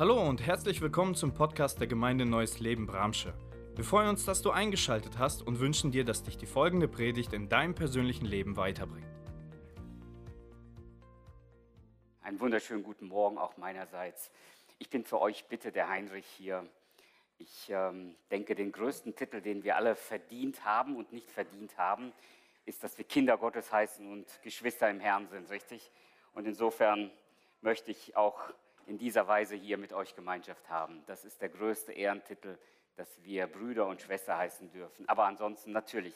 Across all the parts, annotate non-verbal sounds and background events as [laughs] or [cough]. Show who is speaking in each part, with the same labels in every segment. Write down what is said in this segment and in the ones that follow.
Speaker 1: Hallo und herzlich willkommen zum Podcast der Gemeinde Neues Leben Bramsche. Wir freuen uns, dass du eingeschaltet hast und wünschen dir, dass dich die folgende Predigt in deinem persönlichen Leben weiterbringt.
Speaker 2: Einen wunderschönen guten Morgen auch meinerseits. Ich bin für euch bitte der Heinrich hier. Ich ähm, denke, den größten Titel, den wir alle verdient haben und nicht verdient haben, ist, dass wir Kinder Gottes heißen und Geschwister im Herrn sind, richtig? Und insofern möchte ich auch in dieser Weise hier mit euch Gemeinschaft haben. Das ist der größte Ehrentitel, dass wir Brüder und Schwester heißen dürfen. Aber ansonsten natürlich,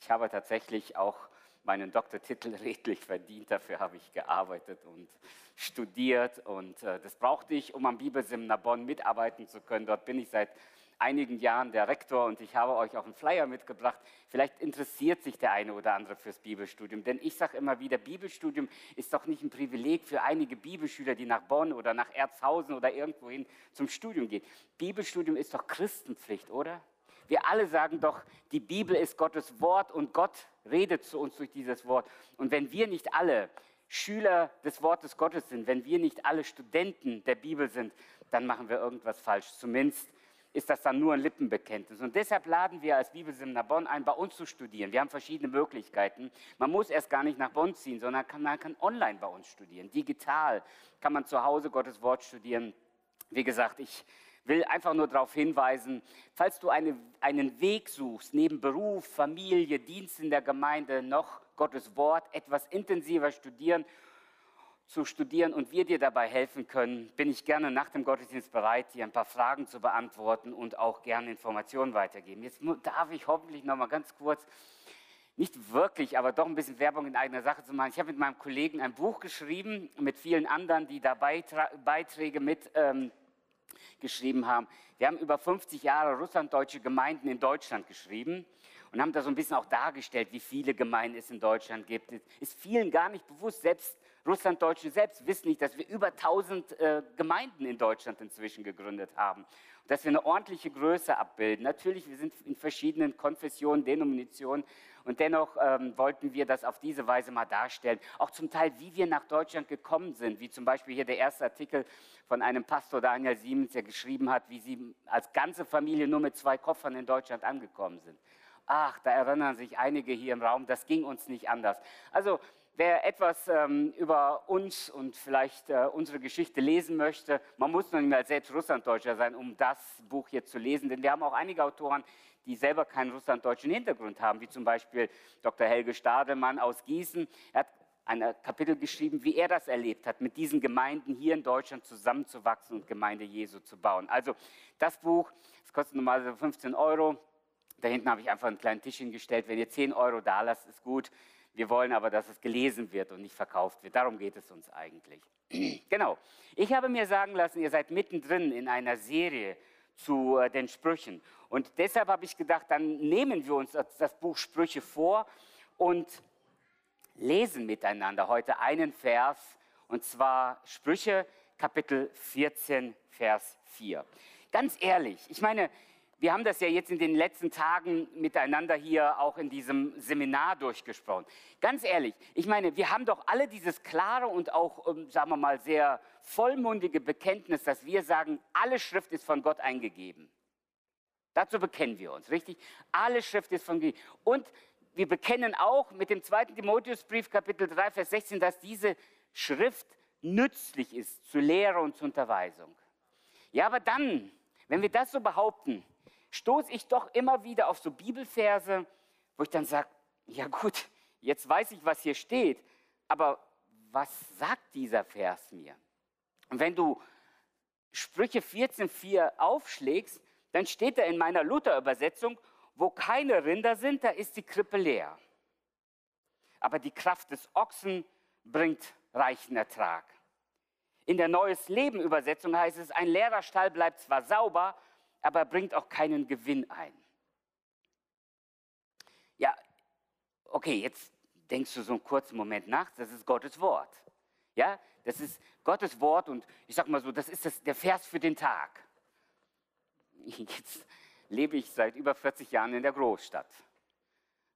Speaker 2: ich habe tatsächlich auch meinen Doktortitel [laughs] redlich verdient. Dafür habe ich gearbeitet und studiert. Und äh, das brauchte ich, um am Bibelseminar Bonn mitarbeiten zu können. Dort bin ich seit einigen Jahren der Rektor und ich habe euch auch einen Flyer mitgebracht. Vielleicht interessiert sich der eine oder andere fürs Bibelstudium. Denn ich sage immer wieder, Bibelstudium ist doch nicht ein Privileg für einige Bibelschüler, die nach Bonn oder nach Erzhausen oder irgendwohin zum Studium gehen. Bibelstudium ist doch Christenpflicht, oder? Wir alle sagen doch, die Bibel ist Gottes Wort und Gott redet zu uns durch dieses Wort. Und wenn wir nicht alle Schüler des Wortes Gottes sind, wenn wir nicht alle Studenten der Bibel sind, dann machen wir irgendwas falsch. Zumindest ist das dann nur ein Lippenbekenntnis. Und deshalb laden wir als Bibelseminar Bonn ein, bei uns zu studieren. Wir haben verschiedene Möglichkeiten. Man muss erst gar nicht nach Bonn ziehen, sondern kann, man kann online bei uns studieren. Digital kann man zu Hause Gottes Wort studieren. Wie gesagt, ich will einfach nur darauf hinweisen, falls du eine, einen Weg suchst, neben Beruf, Familie, Dienst in der Gemeinde, noch Gottes Wort etwas intensiver studieren zu studieren und wir dir dabei helfen können, bin ich gerne nach dem Gottesdienst bereit, dir ein paar Fragen zu beantworten und auch gerne Informationen weitergeben. Jetzt darf ich hoffentlich noch mal ganz kurz, nicht wirklich, aber doch ein bisschen Werbung in eigener Sache zu machen. Ich habe mit meinem Kollegen ein Buch geschrieben, mit vielen anderen, die da Beiträge mit ähm, geschrieben haben. Wir haben über 50 Jahre russlanddeutsche Gemeinden in Deutschland geschrieben und haben da so ein bisschen auch dargestellt, wie viele Gemeinden es in Deutschland gibt. Ist vielen gar nicht bewusst, selbst Russlanddeutsche selbst wissen nicht, dass wir über 1000 äh, Gemeinden in Deutschland inzwischen gegründet haben. Dass wir eine ordentliche Größe abbilden. Natürlich, wir sind in verschiedenen Konfessionen, Denominationen und dennoch ähm, wollten wir das auf diese Weise mal darstellen. Auch zum Teil, wie wir nach Deutschland gekommen sind, wie zum Beispiel hier der erste Artikel von einem Pastor Daniel Siemens, der geschrieben hat, wie sie als ganze Familie nur mit zwei Koffern in Deutschland angekommen sind. Ach, da erinnern sich einige hier im Raum, das ging uns nicht anders. Also Wer etwas ähm, über uns und vielleicht äh, unsere Geschichte lesen möchte, man muss noch nicht mal selbst Russlanddeutscher sein, um das Buch hier zu lesen, denn wir haben auch einige Autoren, die selber keinen russlanddeutschen Hintergrund haben, wie zum Beispiel Dr. Helge Stadelmann aus Gießen. Er hat ein Kapitel geschrieben, wie er das erlebt hat, mit diesen Gemeinden hier in Deutschland zusammenzuwachsen und Gemeinde Jesu zu bauen. Also das Buch, das kostet normalerweise 15 Euro. Da hinten habe ich einfach einen kleinen Tisch hingestellt. Wenn ihr 10 Euro da lasst, ist gut. Wir wollen aber, dass es gelesen wird und nicht verkauft wird. Darum geht es uns eigentlich. [clears throat] genau. Ich habe mir sagen lassen, ihr seid mittendrin in einer Serie zu äh, den Sprüchen. Und deshalb habe ich gedacht, dann nehmen wir uns das, das Buch Sprüche vor und lesen miteinander heute einen Vers, und zwar Sprüche Kapitel 14, Vers 4. Ganz ehrlich, ich meine, wir haben das ja jetzt in den letzten Tagen miteinander hier auch in diesem Seminar durchgesprochen. Ganz ehrlich, ich meine, wir haben doch alle dieses klare und auch, ähm, sagen wir mal, sehr vollmundige Bekenntnis, dass wir sagen, alle Schrift ist von Gott eingegeben. Dazu bekennen wir uns, richtig? Alle Schrift ist von Gott. Und wir bekennen auch mit dem zweiten Timotheusbrief, Kapitel 3, Vers 16, dass diese Schrift nützlich ist zur Lehre und zur Unterweisung. Ja, aber dann, wenn wir das so behaupten, stoße ich doch immer wieder auf so Bibelverse, wo ich dann sage, ja gut, jetzt weiß ich, was hier steht, aber was sagt dieser Vers mir? Und wenn du Sprüche 14.4 aufschlägst, dann steht da in meiner Luther-Übersetzung, wo keine Rinder sind, da ist die Krippe leer. Aber die Kraft des Ochsen bringt reichen Ertrag. In der Neues Leben Übersetzung heißt es, ein leerer Stall bleibt zwar sauber, aber er bringt auch keinen Gewinn ein. Ja, okay, jetzt denkst du so einen kurzen Moment nach, das ist Gottes Wort. Ja, das ist Gottes Wort und ich sag mal so, das ist das, der Vers für den Tag. Jetzt lebe ich seit über 40 Jahren in der Großstadt.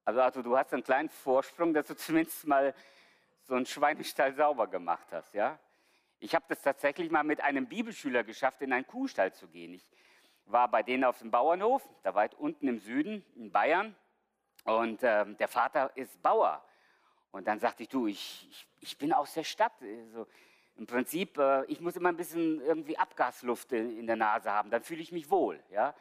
Speaker 2: Also, also du hast einen kleinen Vorsprung, dass du zumindest mal so einen Schweinestall sauber gemacht hast, ja? Ich habe das tatsächlich mal mit einem Bibelschüler geschafft, in einen Kuhstall zu gehen. Ich war bei denen auf dem Bauernhof, da weit unten im Süden in Bayern. Und äh, der Vater ist Bauer. Und dann sagte ich, du, ich, ich, ich bin aus der Stadt. Also, Im Prinzip, äh, ich muss immer ein bisschen irgendwie Abgasluft in, in der Nase haben, dann fühle ich mich wohl. Ja?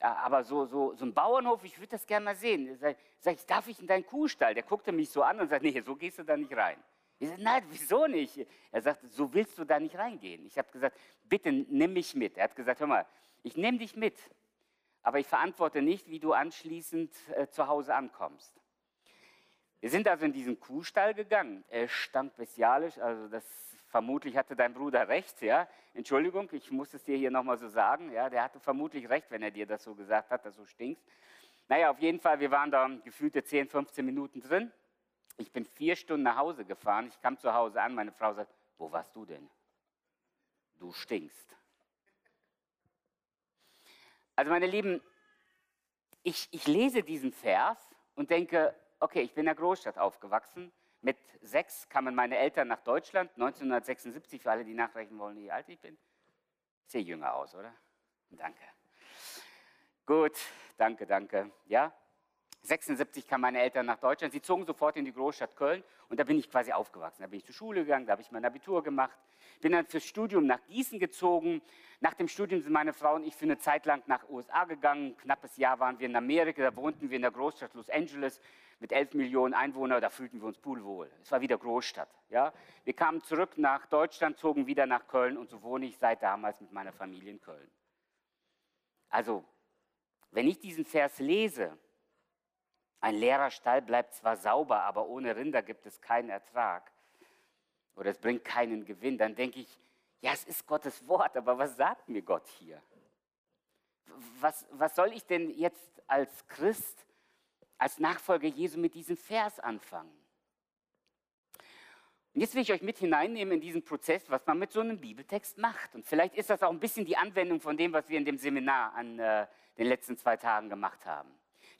Speaker 2: Aber so, so, so ein Bauernhof, ich würde das gerne mal sehen. Sag, sag ich, darf ich in deinen Kuhstall? Der guckte mich so an und sagt, nee, so gehst du da nicht rein. Ich sage, nein, wieso nicht? Er sagt, so willst du da nicht reingehen. Ich habe gesagt, bitte nimm mich mit. Er hat gesagt, hör mal, ich nehme dich mit, aber ich verantworte nicht, wie du anschließend äh, zu Hause ankommst. Wir sind also in diesen Kuhstall gegangen. Er stank bestialisch, also das vermutlich hatte dein Bruder recht, ja. Entschuldigung, ich muss es dir hier nochmal so sagen, ja. Der hatte vermutlich recht, wenn er dir das so gesagt hat, dass du stinkst. Naja, auf jeden Fall, wir waren da gefühlte 10, 15 Minuten drin. Ich bin vier Stunden nach Hause gefahren. Ich kam zu Hause an. Meine Frau sagt: Wo warst du denn? Du stinkst. Also, meine Lieben, ich, ich lese diesen Vers und denke: Okay, ich bin in der Großstadt aufgewachsen. Mit sechs kamen meine Eltern nach Deutschland, 1976, für alle, die nachrechnen wollen, wie alt ich bin. Ich sehe jünger aus, oder? Danke. Gut, danke, danke. Ja, 76 kamen meine Eltern nach Deutschland. Sie zogen sofort in die Großstadt Köln und da bin ich quasi aufgewachsen. Da bin ich zur Schule gegangen, da habe ich mein Abitur gemacht. Bin dann fürs Studium nach Gießen gezogen. Nach dem Studium sind meine Frau und ich für eine Zeit lang nach USA gegangen. Knappes Jahr waren wir in Amerika, da wohnten wir in der Großstadt Los Angeles mit 11 Millionen Einwohnern, da fühlten wir uns pudelwohl. Es war wieder Großstadt. Ja? Wir kamen zurück nach Deutschland, zogen wieder nach Köln und so wohne ich seit damals mit meiner Familie in Köln. Also, wenn ich diesen Vers lese, ein leerer Stall bleibt zwar sauber, aber ohne Rinder gibt es keinen Ertrag oder es bringt keinen Gewinn. Dann denke ich, ja, es ist Gottes Wort, aber was sagt mir Gott hier? Was, was soll ich denn jetzt als Christ, als Nachfolger Jesu mit diesem Vers anfangen? Und jetzt will ich euch mit hineinnehmen in diesen Prozess, was man mit so einem Bibeltext macht. Und vielleicht ist das auch ein bisschen die Anwendung von dem, was wir in dem Seminar an äh, den letzten zwei Tagen gemacht haben.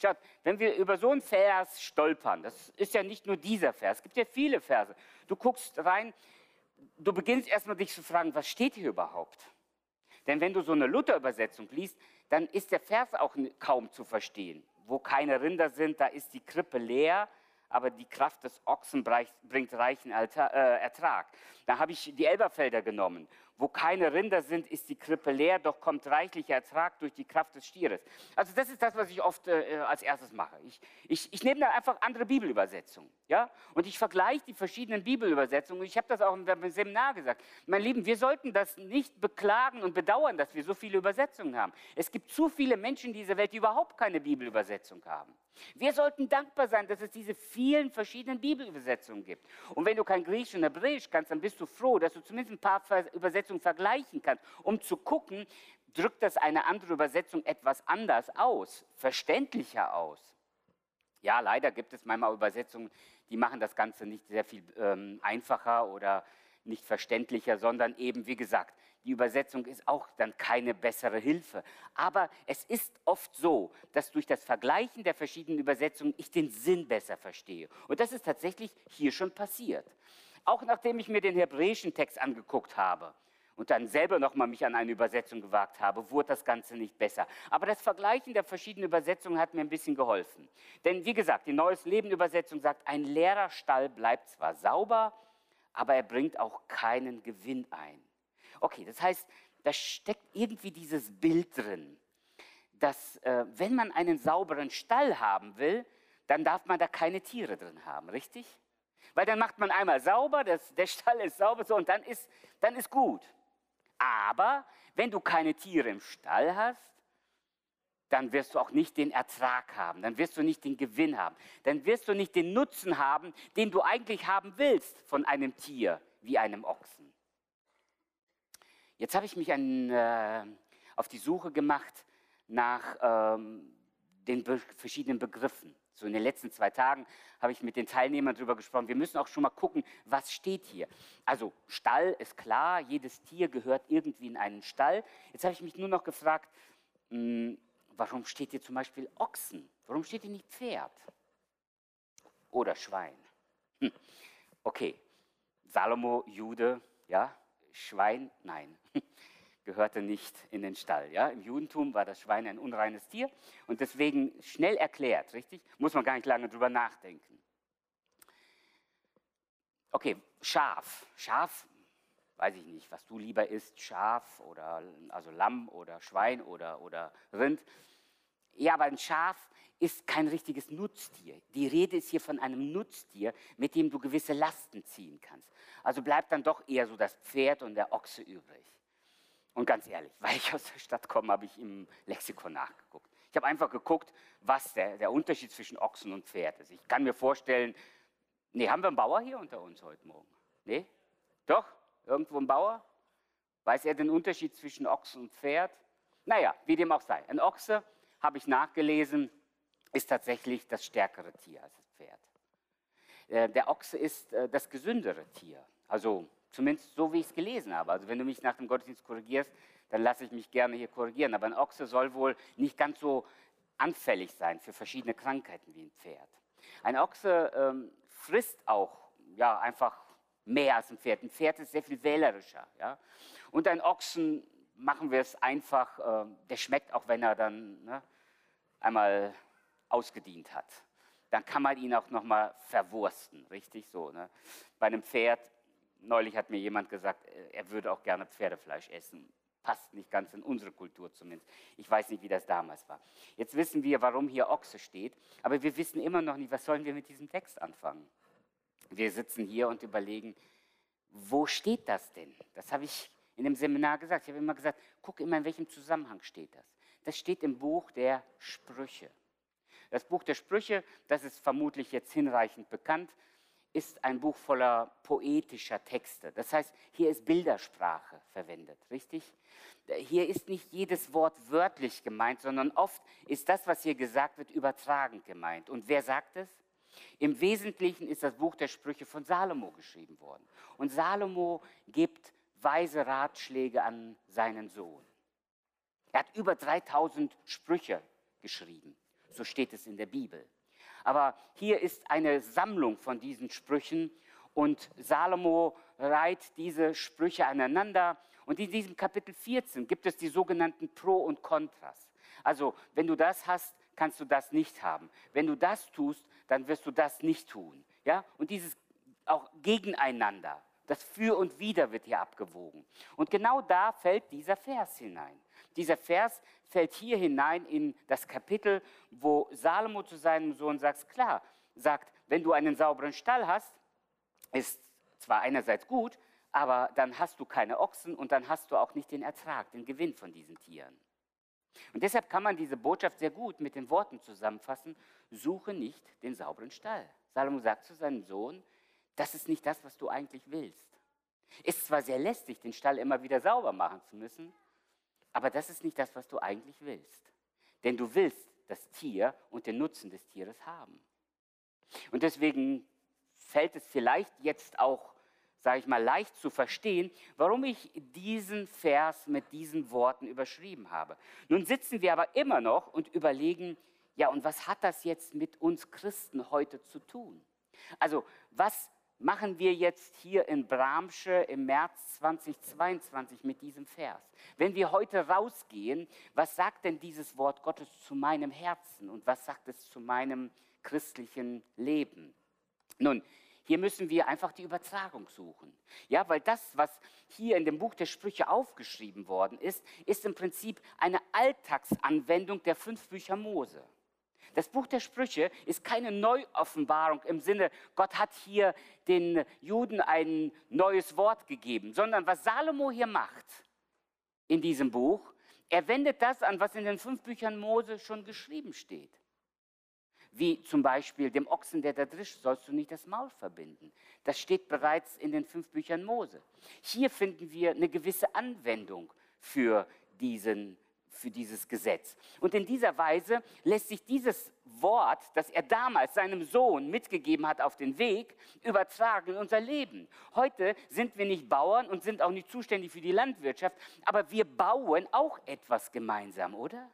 Speaker 2: Schaut, wenn wir über so einen Vers stolpern, das ist ja nicht nur dieser Vers, es gibt ja viele Verse. Du guckst rein, du beginnst erstmal dich zu fragen, was steht hier überhaupt? Denn wenn du so eine Luther-Übersetzung liest, dann ist der Vers auch kaum zu verstehen. Wo keine Rinder sind, da ist die Krippe leer, aber die Kraft des Ochsen bringt reichen äh, Ertrag. Da habe ich die Elberfelder genommen. Wo keine Rinder sind, ist die Krippe leer, doch kommt reichlicher Ertrag durch die Kraft des Stieres. Also das ist das, was ich oft äh, als erstes mache. Ich, ich, ich nehme dann einfach andere Bibelübersetzungen. Ja? Und ich vergleiche die verschiedenen Bibelübersetzungen. Ich habe das auch im Seminar gesagt. Mein Lieben, wir sollten das nicht beklagen und bedauern, dass wir so viele Übersetzungen haben. Es gibt zu viele Menschen in dieser Welt, die überhaupt keine Bibelübersetzung haben. Wir sollten dankbar sein, dass es diese vielen verschiedenen Bibelübersetzungen gibt. Und wenn du kein Griechisch und Hebräisch kannst, dann bist du froh, dass du zumindest ein paar Übersetzungen vergleichen kannst, um zu gucken, drückt das eine andere Übersetzung etwas anders aus, verständlicher aus. Ja, leider gibt es manchmal Übersetzungen, die machen das Ganze nicht sehr viel ähm, einfacher oder nicht verständlicher, sondern eben, wie gesagt, die Übersetzung ist auch dann keine bessere Hilfe. Aber es ist oft so, dass durch das Vergleichen der verschiedenen Übersetzungen ich den Sinn besser verstehe. Und das ist tatsächlich hier schon passiert. Auch nachdem ich mir den hebräischen Text angeguckt habe und dann selber nochmal mich an eine Übersetzung gewagt habe, wurde das Ganze nicht besser. Aber das Vergleichen der verschiedenen Übersetzungen hat mir ein bisschen geholfen. Denn wie gesagt, die Neues Leben Übersetzung sagt, ein leerer Stall bleibt zwar sauber, aber er bringt auch keinen Gewinn ein. Okay, das heißt, da steckt irgendwie dieses Bild drin, dass äh, wenn man einen sauberen Stall haben will, dann darf man da keine Tiere drin haben, richtig? Weil dann macht man einmal sauber, das, der Stall ist sauber so und dann ist, dann ist gut. Aber wenn du keine Tiere im Stall hast, dann wirst du auch nicht den Ertrag haben, dann wirst du nicht den Gewinn haben, dann wirst du nicht den Nutzen haben, den du eigentlich haben willst von einem Tier wie einem Ochsen. Jetzt habe ich mich an, äh, auf die Suche gemacht nach ähm, den be verschiedenen Begriffen. So in den letzten zwei Tagen habe ich mit den Teilnehmern darüber gesprochen. Wir müssen auch schon mal gucken, was steht hier. Also Stall ist klar, jedes Tier gehört irgendwie in einen Stall. Jetzt habe ich mich nur noch gefragt, mh, hm, warum steht hier zum Beispiel Ochsen? Warum steht hier nicht Pferd? Oder Schwein? Hm. Okay, Salomo, Jude, ja, Schwein, nein, [laughs] gehörte nicht in den Stall. Ja? Im Judentum war das Schwein ein unreines Tier und deswegen schnell erklärt, richtig? Muss man gar nicht lange drüber nachdenken. Okay, Schaf. Schaf, weiß ich nicht, was du lieber isst, Schaf oder also Lamm oder Schwein oder, oder Rind. Ja, aber ein Schaf ist kein richtiges Nutztier. Die Rede ist hier von einem Nutztier, mit dem du gewisse Lasten ziehen kannst. Also bleibt dann doch eher so das Pferd und der Ochse übrig. Und ganz ehrlich, [laughs] weil ich aus der Stadt komme, habe ich im Lexikon nachgeguckt. Ich habe einfach geguckt, was der, der Unterschied zwischen Ochsen und Pferd ist. Ich kann mir vorstellen, nee, haben wir einen Bauer hier unter uns heute Morgen? Nee? Doch? Irgendwo ein Bauer? Weiß er den Unterschied zwischen Ochsen und Pferd? Naja, wie dem auch sei. Ein Ochse, habe ich nachgelesen, ist tatsächlich das stärkere Tier als das Pferd. Äh, der Ochse ist äh, das gesündere Tier. Also zumindest so, wie ich es gelesen habe. Also wenn du mich nach dem Gottesdienst korrigierst, dann lasse ich mich gerne hier korrigieren. Aber ein Ochse soll wohl nicht ganz so anfällig sein für verschiedene Krankheiten wie ein Pferd. Ein Ochse ähm, frisst auch ja, einfach mehr als ein Pferd. Ein Pferd ist sehr viel wählerischer. Ja? Und ein Ochsen, machen wir es einfach, äh, der schmeckt auch, wenn er dann ne, einmal ausgedient hat. Dann kann man ihn auch nochmal verwursten, richtig so. Ne? Bei einem Pferd, neulich hat mir jemand gesagt, äh, er würde auch gerne Pferdefleisch essen. Passt nicht ganz in unsere Kultur zumindest. Ich weiß nicht, wie das damals war. Jetzt wissen wir, warum hier Ochse steht, aber wir wissen immer noch nicht, was sollen wir mit diesem Text anfangen. Wir sitzen hier und überlegen, wo steht das denn? Das habe ich in dem Seminar gesagt. Ich habe immer gesagt, guck immer, in welchem Zusammenhang steht das. Das steht im Buch der Sprüche. Das Buch der Sprüche, das ist vermutlich jetzt hinreichend bekannt, ist ein Buch voller poetischer Texte. Das heißt, hier ist Bildersprache verwendet, richtig? Hier ist nicht jedes Wort wörtlich gemeint, sondern oft ist das, was hier gesagt wird, übertragend gemeint. Und wer sagt es? Im Wesentlichen ist das Buch der Sprüche von Salomo geschrieben worden. Und Salomo gibt weise Ratschläge an seinen Sohn. Er hat über 3000 Sprüche geschrieben. So steht es in der Bibel. Aber hier ist eine Sammlung von diesen Sprüchen und Salomo reiht diese Sprüche aneinander. Und in diesem Kapitel 14 gibt es die sogenannten Pro und Kontras. Also, wenn du das hast, kannst du das nicht haben. Wenn du das tust, dann wirst du das nicht tun. Ja? Und dieses auch gegeneinander, das Für und Wider wird hier abgewogen. Und genau da fällt dieser Vers hinein. Dieser Vers fällt hier hinein in das Kapitel, wo Salomo zu seinem Sohn sagt, klar, sagt, wenn du einen sauberen Stall hast, ist zwar einerseits gut, aber dann hast du keine Ochsen und dann hast du auch nicht den Ertrag, den Gewinn von diesen Tieren. Und deshalb kann man diese Botschaft sehr gut mit den Worten zusammenfassen, suche nicht den sauberen Stall. Salomo sagt zu seinem Sohn, das ist nicht das, was du eigentlich willst. Ist zwar sehr lästig, den Stall immer wieder sauber machen zu müssen, aber das ist nicht das, was du eigentlich willst. Denn du willst das Tier und den Nutzen des Tieres haben. Und deswegen fällt es vielleicht jetzt auch, sage ich mal, leicht zu verstehen, warum ich diesen Vers mit diesen Worten überschrieben habe. Nun sitzen wir aber immer noch und überlegen, ja, und was hat das jetzt mit uns Christen heute zu tun? Also, was machen wir jetzt hier in Bramsche im März 2022 mit diesem Vers? Wenn wir heute rausgehen, was sagt denn dieses Wort Gottes zu meinem Herzen und was sagt es zu meinem christlichen Leben? Nun, hier müssen wir einfach die Übertragung suchen. Ja, weil das, was hier in dem Buch der Sprüche aufgeschrieben worden ist, ist im Prinzip eine Alltagsanwendung der fünf Bücher Mose. Das Buch der Sprüche ist keine Neuoffenbarung im Sinne, Gott hat hier den Juden ein neues Wort gegeben, sondern was Salomo hier macht in diesem Buch, er wendet das an, was in den fünf Büchern Mose schon geschrieben steht. Wie zum Beispiel dem Ochsen, der da drischt, sollst du nicht das Maul verbinden. Das steht bereits in den fünf Büchern Mose. Hier finden wir eine gewisse Anwendung für diesen für dieses Gesetz. Und in dieser Weise lässt sich dieses Wort, das er damals seinem Sohn mitgegeben hat auf den Weg, übertragen in unser Leben. Heute sind wir nicht Bauern und sind auch nicht zuständig für die Landwirtschaft, aber wir bauen auch etwas gemeinsam, oder?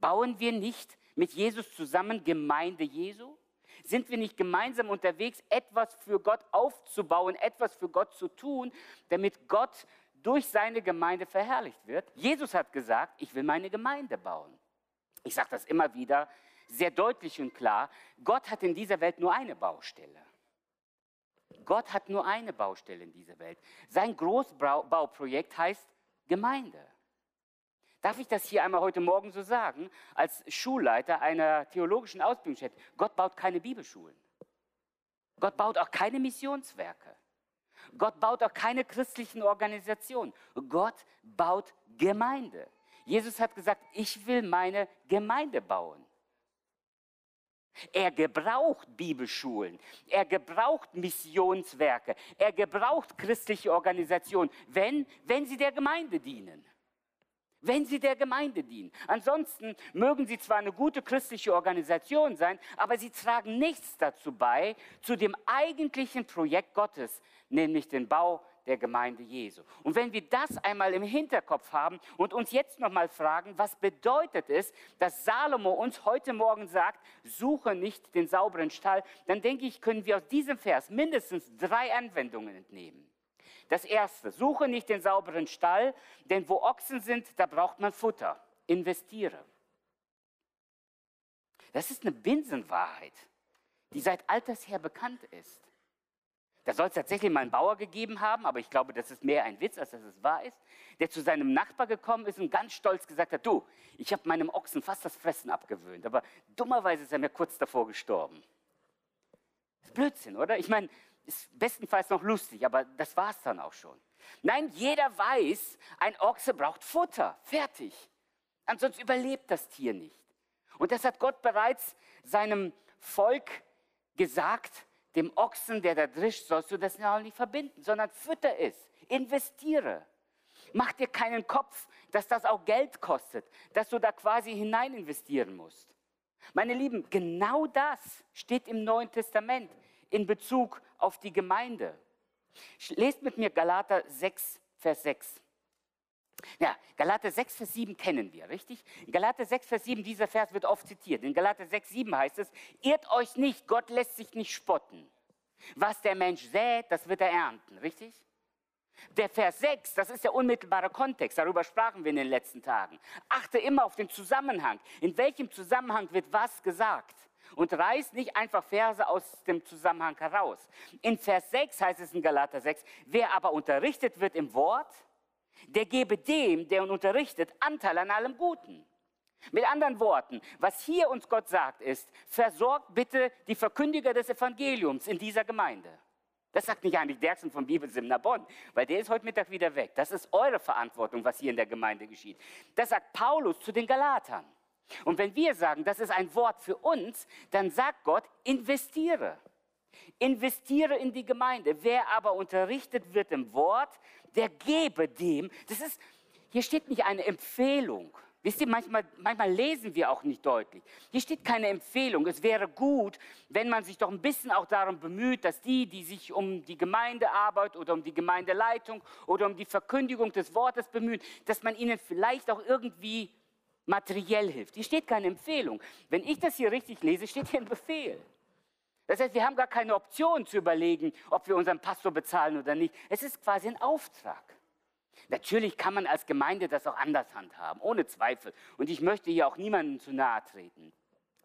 Speaker 2: Bauen wir nicht mit Jesus zusammen Gemeinde Jesu? Sind wir nicht gemeinsam unterwegs, etwas für Gott aufzubauen, etwas für Gott zu tun, damit Gott durch seine Gemeinde verherrlicht wird? Jesus hat gesagt, ich will meine Gemeinde bauen. Ich sage das immer wieder sehr deutlich und klar. Gott hat in dieser Welt nur eine Baustelle. Gott hat nur eine Baustelle in dieser Welt. Sein Großbauprojekt heißt Gemeinde. Darf ich das hier einmal heute Morgen so sagen, als Schulleiter einer theologischen Ausbildungsstätte? Gott baut keine Bibelschulen. Gott baut auch keine Missionswerke. Gott baut auch keine christlichen Organisationen. Gott baut Gemeinde. Jesus hat gesagt, ich will meine Gemeinde bauen. Er gebraucht Bibelschulen, er gebraucht Missionswerke, er gebraucht christliche Organisationen, wenn, wenn sie der Gemeinde dienen. Wenn sie der Gemeinde dienen. Ansonsten mögen sie zwar eine gute christliche Organisation sein, aber sie tragen nichts dazu bei, zu dem eigentlichen Projekt Gottes, nämlich den Bau der Gemeinde Jesu. Und wenn wir das einmal im Hinterkopf haben und uns jetzt nochmal fragen, was bedeutet es, dass Salomo uns heute Morgen sagt, suche nicht den sauberen Stall, dann denke ich, können wir aus diesem Vers mindestens drei Anwendungen entnehmen. Das erste, suche nicht den sauberen Stall, denn wo Ochsen sind, da braucht man Futter. Investiere. Das ist eine Binsenwahrheit, die seit alters her bekannt ist. Da soll es tatsächlich mal einen Bauer gegeben haben, aber ich glaube, das ist mehr ein Witz, als dass es wahr ist, der zu seinem Nachbar gekommen ist und ganz stolz gesagt hat, du, ich habe meinem Ochsen fast das Fressen abgewöhnt, aber dummerweise ist er mir kurz davor gestorben. Das ist Blödsinn, oder? Ich meine, ist bestenfalls noch lustig, aber das war es dann auch schon. Nein, jeder weiß, ein Ochse braucht Futter, fertig. Ansonsten überlebt das Tier nicht. Und das hat Gott bereits seinem Volk gesagt, dem Ochsen, der da drischt, sollst du das auch nicht verbinden, sondern fütter es, investiere. Mach dir keinen Kopf, dass das auch Geld kostet, dass du da quasi hinein investieren musst. Meine Lieben, genau das steht im Neuen Testament in Bezug auf die Gemeinde. Lest mit mir Galater 6, Vers 6. Ja, Galater 6, Vers 7 kennen wir, richtig? In Galater 6, Vers 7, dieser Vers wird oft zitiert. In Galater 6, 7 heißt es, irrt euch nicht, Gott lässt sich nicht spotten. Was der Mensch sät, das wird er ernten, richtig? Der Vers 6, das ist der unmittelbare Kontext, darüber sprachen wir in den letzten Tagen. Achte immer auf den Zusammenhang. In welchem Zusammenhang wird was gesagt? Und reiß nicht einfach Verse aus dem Zusammenhang heraus. In Vers 6 heißt es in Galater 6, wer aber unterrichtet wird im Wort, der gebe dem, der ihn unterrichtet, Anteil an allem Guten. Mit anderen Worten, was hier uns Gott sagt, ist, versorgt bitte die Verkündiger des Evangeliums in dieser Gemeinde. Das sagt nicht eigentlich Derksen vom Bibelsemner Bonn, weil der ist heute Mittag wieder weg. Das ist eure Verantwortung, was hier in der Gemeinde geschieht. Das sagt Paulus zu den Galatern. Und wenn wir sagen, das ist ein Wort für uns, dann sagt Gott, investiere. Investiere in die Gemeinde. Wer aber unterrichtet wird im Wort, der gebe dem. Das ist, hier steht nicht eine Empfehlung. Wisst ihr, manchmal, manchmal lesen wir auch nicht deutlich. Hier steht keine Empfehlung. Es wäre gut, wenn man sich doch ein bisschen auch darum bemüht, dass die, die sich um die Gemeindearbeit oder um die Gemeindeleitung oder um die Verkündigung des Wortes bemühen, dass man ihnen vielleicht auch irgendwie materiell hilft. Hier steht keine Empfehlung. Wenn ich das hier richtig lese, steht hier ein Befehl. Das heißt, wir haben gar keine Option zu überlegen, ob wir unseren Pastor bezahlen oder nicht. Es ist quasi ein Auftrag. Natürlich kann man als Gemeinde das auch anders handhaben, ohne Zweifel. Und ich möchte hier auch niemandem zu nahe treten.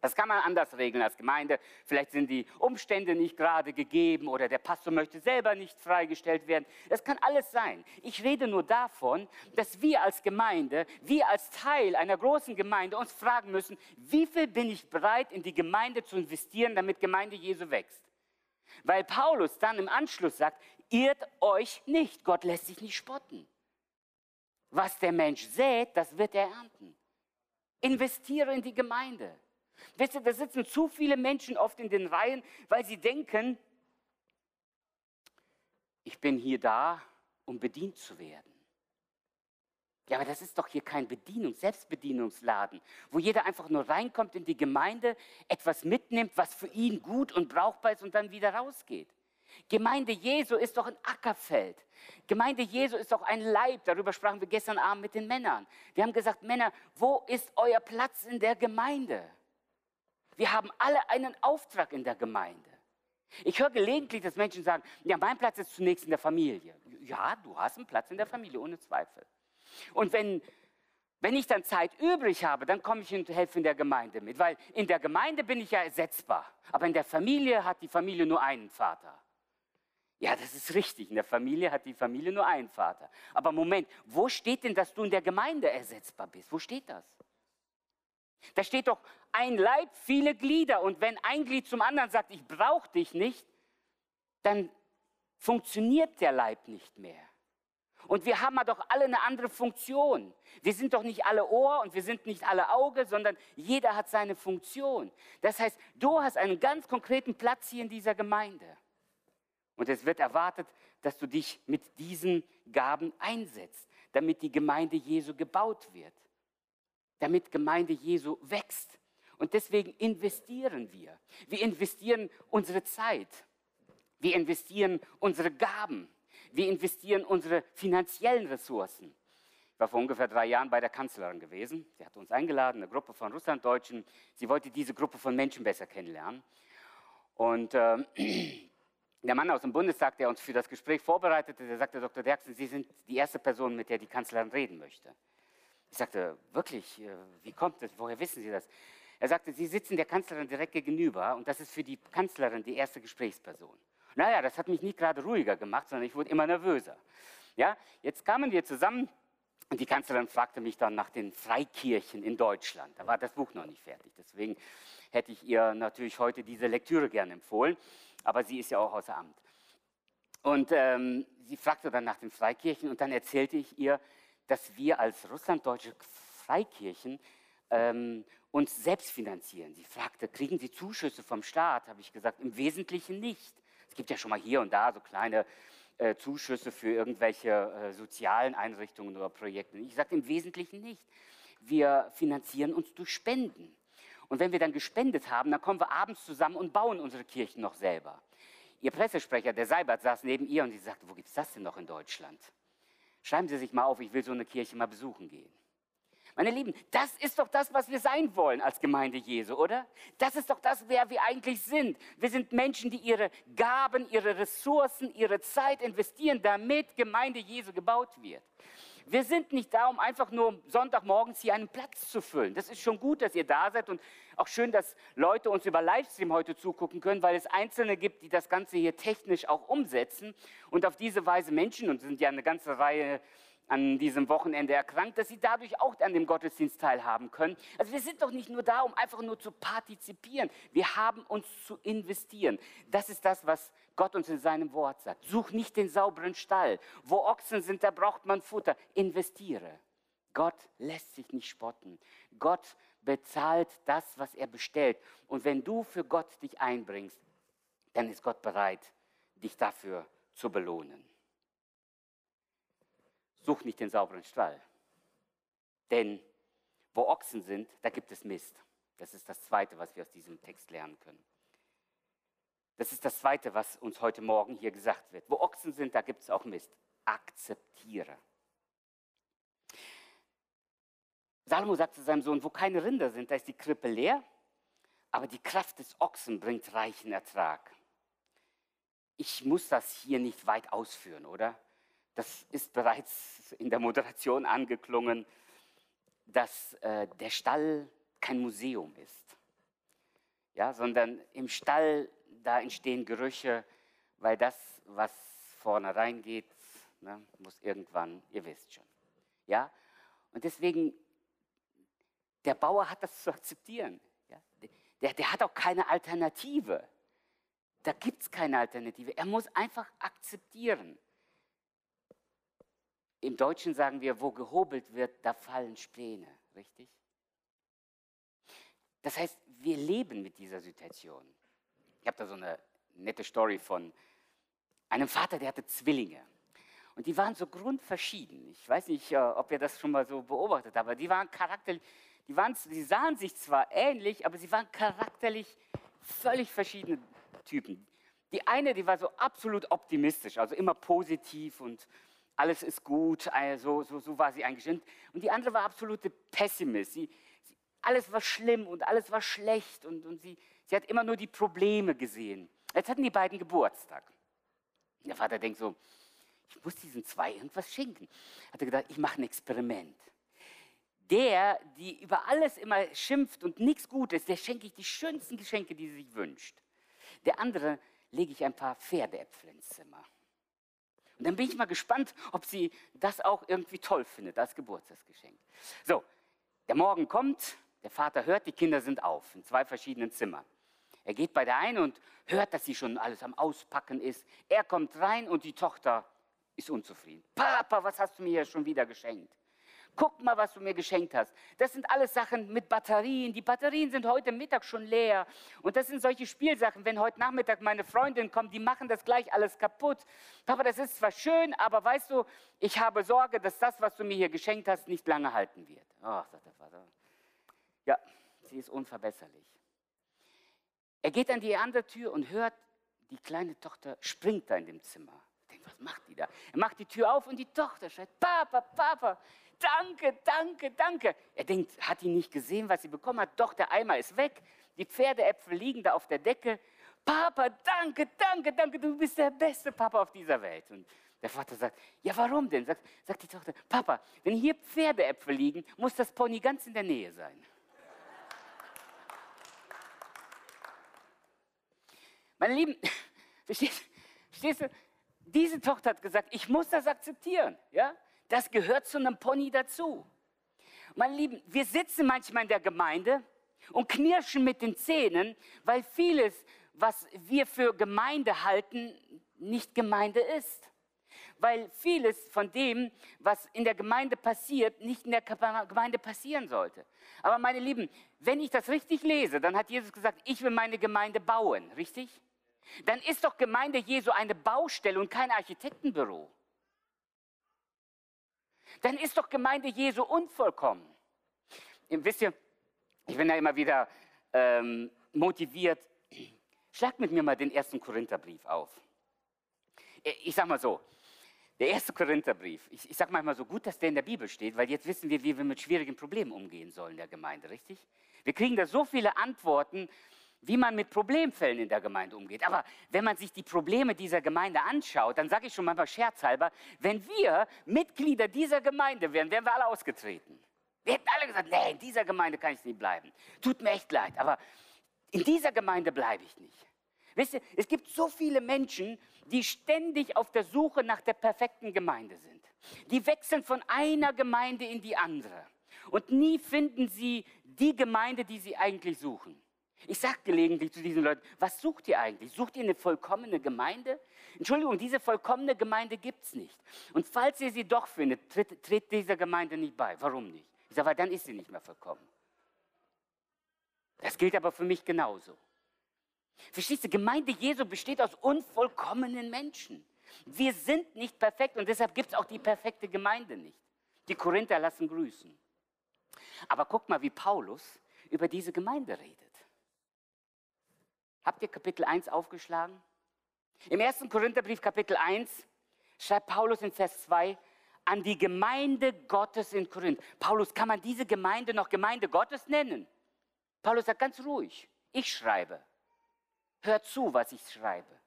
Speaker 2: Das kann man anders regeln als Gemeinde. Vielleicht sind die Umstände nicht gerade gegeben oder der Pastor möchte selber nicht freigestellt werden. Das kann alles sein. Ich rede nur davon, dass wir als Gemeinde, wir als Teil einer großen Gemeinde uns fragen müssen, wie viel bin ich bereit in die Gemeinde zu investieren, damit Gemeinde Jesu wächst. Weil Paulus dann im Anschluss sagt, irrt euch nicht, Gott lässt sich nicht spotten. Was der Mensch sät, das wird er ernten. Investiere in die Gemeinde. Wisst ihr, da sitzen zu viele Menschen oft in den Reihen, weil sie denken, ich bin hier da, um bedient zu werden. Ja, aber das ist doch hier kein Bedienungs-, Selbstbedienungsladen, wo jeder einfach nur reinkommt in die Gemeinde, etwas mitnimmt, was für ihn gut und brauchbar ist und dann wieder rausgeht. Gemeinde Jesu ist doch ein Ackerfeld. Gemeinde Jesu ist doch ein Leib. Darüber sprachen wir gestern Abend mit den Männern. Wir haben gesagt, Männer, wo ist euer Platz in der Gemeinde? Wir haben alle einen Auftrag in der Gemeinde. Ich höre gelegentlich, dass Menschen sagen, ja, mein Platz ist zunächst in der Familie. Ja, du hast einen Platz in der Familie, ohne Zweifel. Und wenn, wenn ich dann Zeit übrig habe, dann komme ich und helfe in der Gemeinde mit, weil in der Gemeinde bin ich ja ersetzbar. Aber in der Familie hat die Familie nur einen Vater. Ja, das ist richtig. In der Familie hat die Familie nur einen Vater. Aber Moment, wo steht denn, dass du in der Gemeinde ersetzbar bist? Wo steht das? Da steht doch ein Leib, viele Glieder. Und wenn ein Glied zum anderen sagt, ich brauche dich nicht, dann funktioniert der Leib nicht mehr. Und wir haben doch alle eine andere Funktion. Wir sind doch nicht alle Ohr und wir sind nicht alle Auge, sondern jeder hat seine Funktion. Das heißt, du hast einen ganz konkreten Platz hier in dieser Gemeinde. Und es wird erwartet, dass du dich mit diesen Gaben einsetzt, damit die Gemeinde Jesu gebaut wird, damit Gemeinde Jesu wächst. Und deswegen investieren wir. Wir investieren unsere Zeit. Wir investieren unsere Gaben. Wir investieren unsere finanziellen Ressourcen. Ich war vor ungefähr drei Jahren bei der Kanzlerin gewesen. Sie hat uns eingeladen, eine Gruppe von Russlanddeutschen. Sie wollte diese Gruppe von Menschen besser kennenlernen. Und äh, [clears throat] der Mann aus dem Bundestag, der uns für das Gespräch vorbereitete, der sagte, Dr. Derksen, Sie sind die erste Person, mit der die Kanzlerin reden möchte. Ich sagte, wirklich, äh, wie kommt das? Woher wissen Sie das? Er sagte, Sie sitzen der Kanzlerin direkt gegenüber und das ist für die Kanzlerin die erste Gesprächsperson. Naja, das hat mich nicht gerade ruhiger gemacht, sondern ich wurde immer nervöser. Ja, jetzt kamen wir zusammen und die Kanzlerin fragte mich dann nach den Freikirchen in Deutschland. Da war das Buch noch nicht fertig. Deswegen hätte ich ihr natürlich heute diese Lektüre gerne empfohlen aber sie ist ja auch außer Amt. Und ähm, sie fragte dann nach den Freikirchen und dann erzählte ich ihr, dass wir als russlanddeutsche Freikirchen ähm, uns selbst finanzieren. Sie fragte, kriegen Sie Zuschüsse vom Staat? Habe ich gesagt, im Wesentlichen nicht. Es gibt ja schon mal hier und da so kleine äh, Zuschüsse für irgendwelche äh, sozialen Einrichtungen oder Projekte. Ich sagte, im Wesentlichen nicht. Wir finanzieren uns durch Spenden. Und wenn wir dann gespendet haben, dann kommen wir abends zusammen und bauen unsere Kirchen noch selber. Ihr Pressesprecher, der Seibert, saß neben ihr und sie sagte, wo gibt es das denn noch in Deutschland? Schreiben Sie sich mal auf, ich will so eine Kirche mal besuchen gehen. Meine Lieben, das ist doch das, was wir sein wollen als Gemeinde Jesu, oder? Das ist doch das, wer wir eigentlich sind. Wir sind Menschen, die ihre Gaben, ihre Ressourcen, ihre Zeit investieren, damit Gemeinde Jesu gebaut wird. Wir sind nicht da, um einfach nur Sonntagmorgens hier einen Platz zu füllen. Das ist schon gut, dass ihr da seid und auch schön, dass Leute uns über Livestream heute zugucken können, weil es Einzelne gibt, die das Ganze hier technisch auch umsetzen und auf diese Weise Menschen, und es sind ja eine ganze Reihe an diesem Wochenende erkrankt, dass sie dadurch auch an dem Gottesdienst teilhaben können. Also wir sind doch nicht nur da, um einfach nur zu partizipieren. Wir haben uns zu investieren. Das ist das, was Gott uns in seinem Wort sagt. Such nicht den sauberen Stall. Wo Ochsen sind, da braucht man Futter. Investiere. Gott lässt sich nicht spotten. Gott bezahlt das, was er bestellt. Und wenn du für Gott dich einbringst, dann ist Gott bereit, dich dafür zu belohnen. Such nicht den sauberen Stall. Denn wo Ochsen sind, da gibt es Mist. Das ist das Zweite, was wir aus diesem Text lernen können. Das ist das Zweite, was uns heute Morgen hier gesagt wird. Wo Ochsen sind, da gibt es auch Mist. Akzeptiere. Salomo sagt zu seinem Sohn, wo keine Rinder sind, da ist die Krippe leer, aber die Kraft des Ochsen bringt reichen Ertrag. Ich muss das hier nicht weit ausführen, oder? Das ist bereits in der Moderation angeklungen, dass äh, der Stall kein Museum ist, ja, sondern im Stall da entstehen Gerüche, weil das, was vorne reingeht, ne, muss irgendwann, ihr wisst schon, ja. Und deswegen, der Bauer hat das zu akzeptieren. Ja? Der, der hat auch keine Alternative. Da gibt es keine Alternative. Er muss einfach akzeptieren. Im Deutschen sagen wir, wo gehobelt wird, da fallen Späne, richtig? Das heißt, wir leben mit dieser Situation. Ich habe da so eine nette Story von einem Vater, der hatte Zwillinge. Und die waren so grundverschieden. Ich weiß nicht, äh, ob ihr das schon mal so beobachtet habt, aber die waren charakterlich, die, waren, die sahen sich zwar ähnlich, aber sie waren charakterlich völlig verschiedene Typen. Die eine, die war so absolut optimistisch, also immer positiv und alles ist gut, also, so, so war sie eingestellt. Und die andere war absolute Pessimist. Sie, alles war schlimm und alles war schlecht und, und sie, sie hat immer nur die Probleme gesehen. Jetzt hatten die beiden Geburtstag. Der Vater denkt so, ich muss diesen zwei irgendwas schenken. Hat er gedacht, ich mache ein Experiment. Der, die über alles immer schimpft und nichts Gutes, der schenke ich die schönsten Geschenke, die sie sich wünscht. Der andere lege ich ein paar Pferdeäpfel ins Zimmer. Und dann bin ich mal gespannt, ob sie das auch irgendwie toll findet als Geburtstagsgeschenk. So, der Morgen kommt, der Vater hört, die Kinder sind auf in zwei verschiedenen Zimmern. Er geht bei der einen und hört, dass sie schon alles am Auspacken ist. Er kommt rein und die Tochter ist unzufrieden. Papa, was hast du mir hier schon wieder geschenkt? Guck mal, was du mir geschenkt hast. Das sind alles Sachen mit Batterien. Die Batterien sind heute Mittag schon leer. Und das sind solche Spielsachen. Wenn heute Nachmittag meine Freundin kommt, die machen das gleich alles kaputt. Papa, das ist zwar schön, aber weißt du, ich habe Sorge, dass das, was du mir hier geschenkt hast, nicht lange halten wird. Ach, sagt der Vater. Ja, sie ist unverbesserlich. Er geht an die andere Tür und hört, die kleine Tochter springt da in dem Zimmer. Was macht die da? Er macht die Tür auf und die Tochter schreit, Papa, Papa, danke, danke, danke. Er denkt, hat die nicht gesehen, was sie bekommen hat? Doch, der Eimer ist weg. Die Pferdeäpfel liegen da auf der Decke. Papa, danke, danke, danke, du bist der beste Papa auf dieser Welt. Und der Vater sagt, ja, warum denn? Sagt, sagt die Tochter, Papa, wenn hier Pferdeäpfel liegen, muss das Pony ganz in der Nähe sein. Meine Lieben, verstehst, [laughs] verstehst du, diese Tochter hat gesagt, ich muss das akzeptieren. Ja? Das gehört zu einem Pony dazu. Meine Lieben, wir sitzen manchmal in der Gemeinde und knirschen mit den Zähnen, weil vieles, was wir für Gemeinde halten, nicht Gemeinde ist. Weil vieles von dem, was in der Gemeinde passiert, nicht in der Gemeinde passieren sollte. Aber meine Lieben, wenn ich das richtig lese, dann hat Jesus gesagt, ich will meine Gemeinde bauen, richtig? Dann ist doch Gemeinde Jesu eine Baustelle und kein Architektenbüro. Dann ist doch Gemeinde Jesu unvollkommen. Wisst ihr, ich bin da immer wieder ähm, motiviert. Schlag mit mir mal den ersten Korintherbrief auf. Äh, ich sag mal so, der erste Korintherbrief, ich, ich sage manchmal so gut, dass der in der Bibel steht, weil jetzt wissen wir, wie wir mit schwierigen Problemen umgehen sollen in der Gemeinde, richtig? Wir kriegen da so viele Antworten, wie man mit Problemfällen in der Gemeinde umgeht. Aber wenn man sich die Probleme dieser Gemeinde anschaut, dann sage ich schon manchmal scherzhalber, wenn wir Mitglieder dieser Gemeinde wären, wären wir alle ausgetreten. Wir hätten alle gesagt, nee, in dieser Gemeinde kann ich nicht bleiben. Tut mir echt leid, aber in dieser Gemeinde bleibe ich nicht. Wisst ihr, es gibt so viele Menschen, die ständig auf der Suche nach der perfekten Gemeinde sind. Die wechseln von einer Gemeinde in die andere. Und nie finden sie die Gemeinde, die sie eigentlich suchen. Ich sage gelegentlich zu diesen Leuten, was sucht ihr eigentlich? Sucht ihr eine vollkommene Gemeinde? Entschuldigung, diese vollkommene Gemeinde gibt es nicht. Und falls ihr sie doch findet, tritt, tritt dieser Gemeinde nicht bei. Warum nicht? Ich sage, weil dann ist sie nicht mehr vollkommen. Das gilt aber für mich genauso. Verstehst du, Gemeinde Jesu besteht aus unvollkommenen Menschen. Wir sind nicht perfekt und deshalb gibt es auch die perfekte Gemeinde nicht. Die Korinther lassen grüßen. Aber guck mal, wie Paulus über diese Gemeinde redet. Habt ihr Kapitel 1 aufgeschlagen? Im 1. Korintherbrief Kapitel 1 schreibt Paulus in Vers 2 an die Gemeinde Gottes in Korinth. Paulus, kann man diese Gemeinde noch Gemeinde Gottes nennen? Paulus sagt ganz ruhig, ich schreibe. Hört zu, was ich schreibe.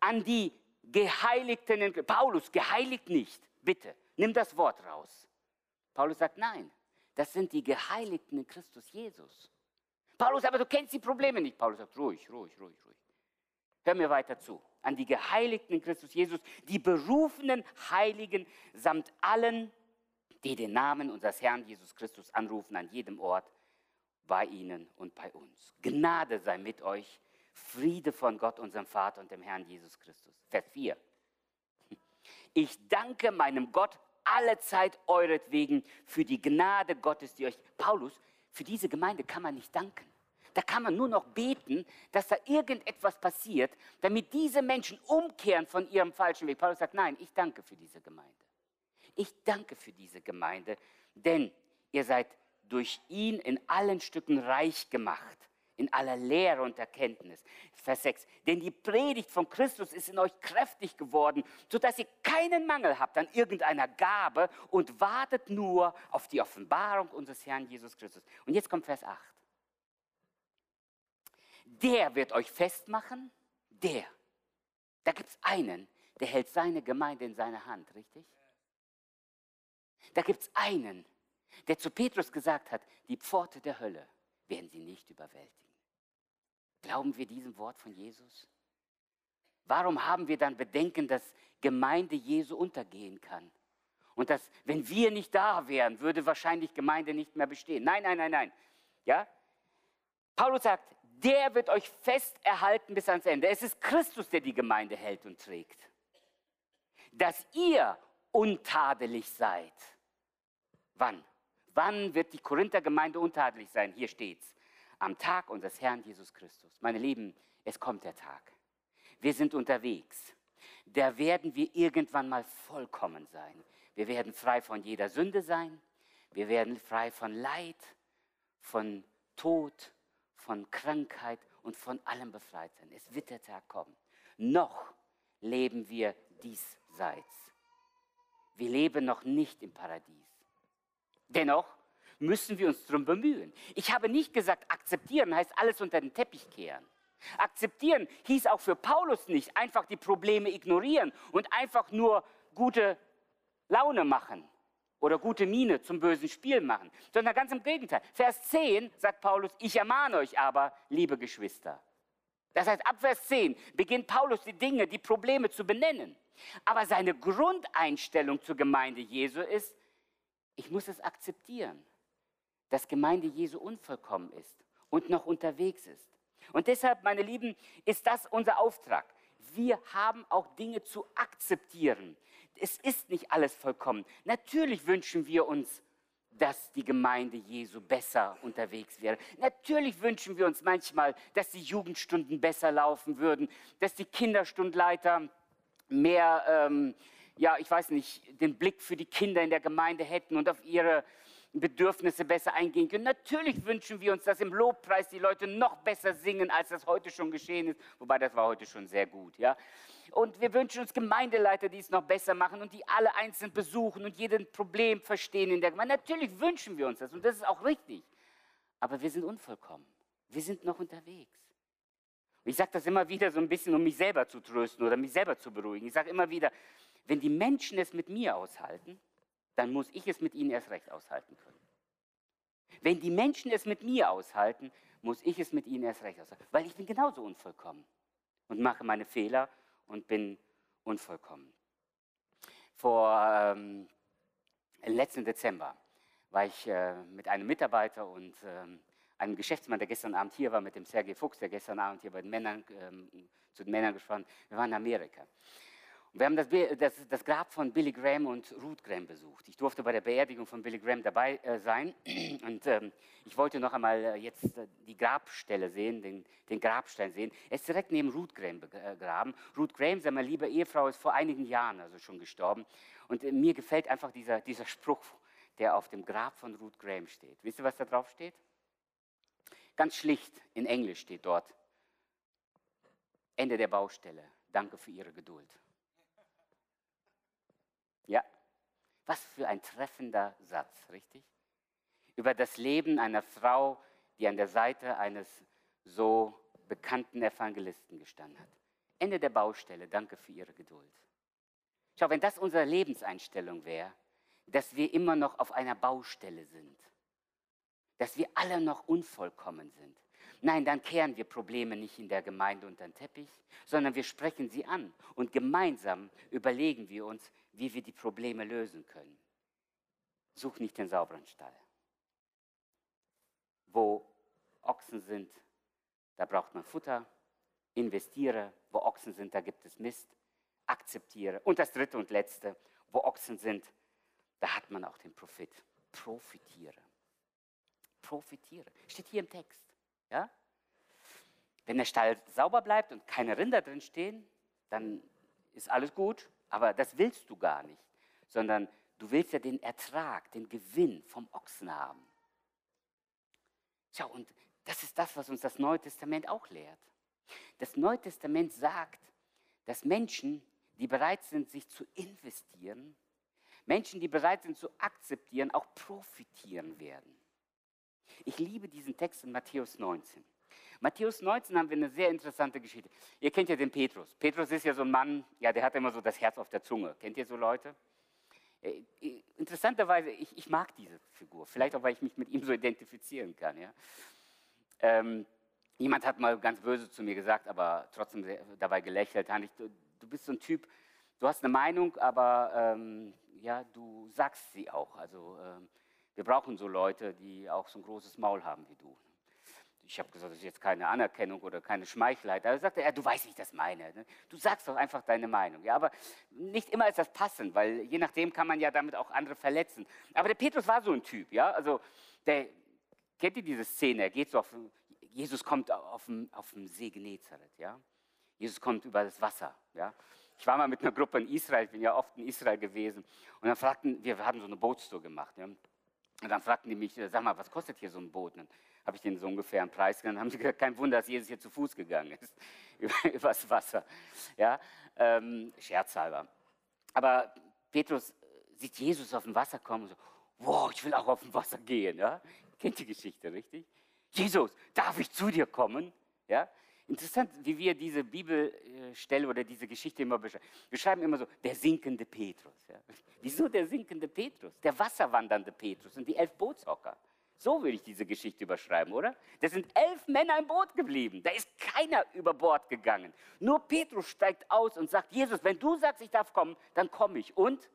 Speaker 2: An die Geheiligten in Paulus, geheiligt nicht, bitte, nimm das Wort raus. Paulus sagt, nein, das sind die Geheiligten in Christus Jesus. Paulus, aber du kennst die Probleme nicht. Paulus sagt, ruhig, ruhig, ruhig, ruhig. Hör mir weiter zu. An die Geheiligten in Christus Jesus, die berufenen Heiligen samt allen, die den Namen unseres Herrn Jesus Christus anrufen an jedem Ort, bei ihnen und bei uns. Gnade sei mit euch, Friede von Gott, unserem Vater und dem Herrn Jesus Christus. Vers 4. Ich danke meinem Gott alle Zeit euretwegen für die Gnade Gottes, die euch, Paulus, für diese Gemeinde kann man nicht danken. Da kann man nur noch beten, dass da irgendetwas passiert, damit diese Menschen umkehren von ihrem falschen Weg. Paulus sagt, nein, ich danke für diese Gemeinde. Ich danke für diese Gemeinde, denn ihr seid durch ihn in allen Stücken reich gemacht, in aller Lehre und Erkenntnis. Vers 6. Denn die Predigt von Christus ist in euch kräftig geworden, sodass ihr keinen Mangel habt an irgendeiner Gabe und wartet nur auf die Offenbarung unseres Herrn Jesus Christus. Und jetzt kommt Vers 8. Der wird euch festmachen, der. Da gibt es einen, der hält seine Gemeinde in seiner Hand, richtig? Da gibt es einen, der zu Petrus gesagt hat, die Pforte der Hölle werden sie nicht überwältigen. Glauben wir diesem Wort von Jesus? Warum haben wir dann Bedenken, dass Gemeinde Jesu untergehen kann? Und dass, wenn wir nicht da wären, würde wahrscheinlich Gemeinde nicht mehr bestehen. Nein, nein, nein, nein. Ja? Paulus sagt, der wird euch fest erhalten bis ans Ende. Es ist Christus, der die Gemeinde hält und trägt. Dass ihr untadelig seid. Wann? Wann wird die Korinther-Gemeinde untadelig sein? Hier steht's. Am Tag unseres Herrn Jesus Christus. Meine Lieben, es kommt der Tag. Wir sind unterwegs. Da werden wir irgendwann mal vollkommen sein. Wir werden frei von jeder Sünde sein. Wir werden frei von Leid, von Tod, von Krankheit und von allem befreit sein. Es wird der Tag kommen. Noch leben wir diesseits. Wir leben noch nicht im Paradies. Dennoch müssen wir uns darum bemühen. Ich habe nicht gesagt, akzeptieren heißt alles unter den Teppich kehren. Akzeptieren hieß auch für Paulus nicht einfach die Probleme ignorieren und einfach nur gute Laune machen oder gute Miene zum bösen Spiel machen, sondern ganz im Gegenteil. Vers 10 sagt Paulus, ich ermahne euch aber, liebe Geschwister. Das heißt, ab Vers 10 beginnt Paulus die Dinge, die Probleme zu benennen. Aber seine Grundeinstellung zur Gemeinde Jesu ist, ich muss es akzeptieren, dass Gemeinde Jesu unvollkommen ist und noch unterwegs ist. Und deshalb, meine Lieben, ist das unser Auftrag. Wir haben auch Dinge zu akzeptieren. Es ist nicht alles vollkommen. Natürlich wünschen wir uns, dass die Gemeinde Jesu besser unterwegs wäre. Natürlich wünschen wir uns manchmal, dass die Jugendstunden besser laufen würden, dass die Kinderstundleiter mehr ähm, ja, ich weiß nicht, den Blick für die Kinder in der Gemeinde hätten und auf ihre Bedürfnisse besser eingehen können. Natürlich wünschen wir uns, dass im Lobpreis die Leute noch besser singen, als das heute schon geschehen ist, wobei das war heute schon sehr gut, ja. Und wir wünschen uns Gemeindeleiter, die es noch besser machen und die alle einzeln besuchen und jeden Problem verstehen in der Gemeinde. Natürlich wünschen wir uns das und das ist auch richtig. Aber wir sind unvollkommen. Wir sind noch unterwegs. Ich sage das immer wieder so ein bisschen, um mich selber zu trösten oder mich selber zu beruhigen. Ich sage immer wieder, wenn die Menschen es mit mir aushalten, dann muss ich es mit ihnen erst recht aushalten können. Wenn die Menschen es mit mir aushalten, muss ich es mit ihnen erst recht aushalten, weil ich bin genauso unvollkommen und mache meine Fehler und bin unvollkommen. Vor ähm, letzten Dezember war ich äh, mit einem Mitarbeiter und ähm, einem Geschäftsmann, der gestern Abend hier war, mit dem Sergei Fuchs, der gestern Abend hier bei den Männern, ähm, zu den Männern gesprochen. Wir waren in Amerika. Wir haben das, das, das, Grab von Billy Graham und Ruth Graham besucht. Ich durfte bei der Beerdigung von Billy Graham dabei äh, sein [clears throat] und ähm, ich wollte noch einmal äh, jetzt äh, die Grabstelle sehen, den, den, Grabstein sehen. Er ist direkt neben Ruth Graham begraben. Ruth Graham, seine liebe Ehefrau, ist vor einigen Jahren also schon gestorben und äh, mir gefällt einfach dieser, dieser Spruch, der auf dem Grab von Ruth Graham steht. Wisst ihr, was da drauf steht? Ganz schlicht in Englisch steht dort, Ende der Baustelle. Danke für Ihre Geduld. Ja, was für ein treffender Satz, richtig? Über das Leben einer Frau, die an der Seite eines so bekannten Evangelisten gestanden hat. Ende der Baustelle, danke für Ihre Geduld. Schau, wenn das unsere Lebenseinstellung wäre, dass wir immer noch auf einer Baustelle sind, dass wir alle noch unvollkommen sind, Nein, dann kehren wir Probleme nicht in der Gemeinde unter den Teppich, sondern wir sprechen sie an und gemeinsam überlegen wir uns, wie wir die Probleme lösen können. Such nicht den sauberen Stall. Wo Ochsen sind, da braucht man Futter. Investiere, wo Ochsen sind, da gibt es Mist. Akzeptiere. Und das dritte und letzte, wo Ochsen sind, da hat man auch den Profit. Profitiere. Profitiere. Steht hier im Text. Ja? Wenn der Stall sauber bleibt und keine Rinder drin stehen, dann ist alles gut, aber das willst du gar nicht, sondern du willst ja den Ertrag, den Gewinn vom Ochsen haben. Schau, und das ist das, was uns das Neue Testament auch lehrt. Das Neue Testament sagt, dass Menschen, die bereit sind, sich zu investieren, Menschen, die bereit sind zu akzeptieren, auch profitieren werden. Ich liebe diesen Text in Matthäus 19. Matthäus 19 haben wir eine sehr interessante Geschichte. Ihr kennt ja den Petrus. Petrus ist ja so ein Mann, ja, der hat immer so das Herz auf der Zunge. Kennt ihr so Leute? Äh, interessanterweise, ich, ich mag diese Figur. Vielleicht auch, weil ich mich mit ihm so identifizieren kann. Ja? Ähm, jemand hat mal ganz böse zu mir gesagt, aber trotzdem dabei gelächelt. Du, du bist so ein Typ, du hast eine Meinung, aber ähm, ja, du sagst sie auch. Also ähm, wir brauchen so Leute, die auch so ein großes Maul haben wie du. Ich habe gesagt, das ist jetzt keine Anerkennung oder keine Schmeichelheit. Da sagte er, du weißt, wie ich das meine. Ne? Du sagst doch einfach deine Meinung. Ja, aber nicht immer ist das passend, weil je nachdem kann man ja damit auch andere verletzen. Aber der Petrus war so ein Typ. Ja, also der, kennt ihr diese Szene? Er geht so auf, Jesus kommt auf dem, auf dem See Genezareth. Ja, Jesus kommt über das Wasser. Ja, ich war mal mit einer Gruppe in Israel, ich bin ja oft in Israel gewesen. Und dann fragten, wir haben so eine Bootstour gemacht. Ja? Und dann fragten die mich, sag mal, was kostet hier so ein Boot? Und habe ich denen so ungefähr einen Preis genannt. Haben sie gesagt, kein Wunder, dass Jesus hier zu Fuß gegangen ist, [laughs] übers Wasser. Ja? Ähm, scherzhalber. Aber Petrus sieht Jesus auf dem Wasser kommen und so, wow, ich will auch auf dem Wasser gehen. Ja? Kennt die Geschichte, richtig? Jesus, darf ich zu dir kommen? Ja? Interessant, wie wir diese Bibelstelle oder diese Geschichte immer beschreiben. Wir schreiben immer so, der sinkende Petrus. Ja. [laughs] Wieso der sinkende Petrus? Der wasserwandernde Petrus und die elf Bootshocker. So würde ich diese Geschichte überschreiben, oder? Da sind elf Männer im Boot geblieben. Da ist keiner über Bord gegangen. Nur Petrus steigt aus und sagt, Jesus, wenn du sagst, ich darf kommen, dann komme ich. Und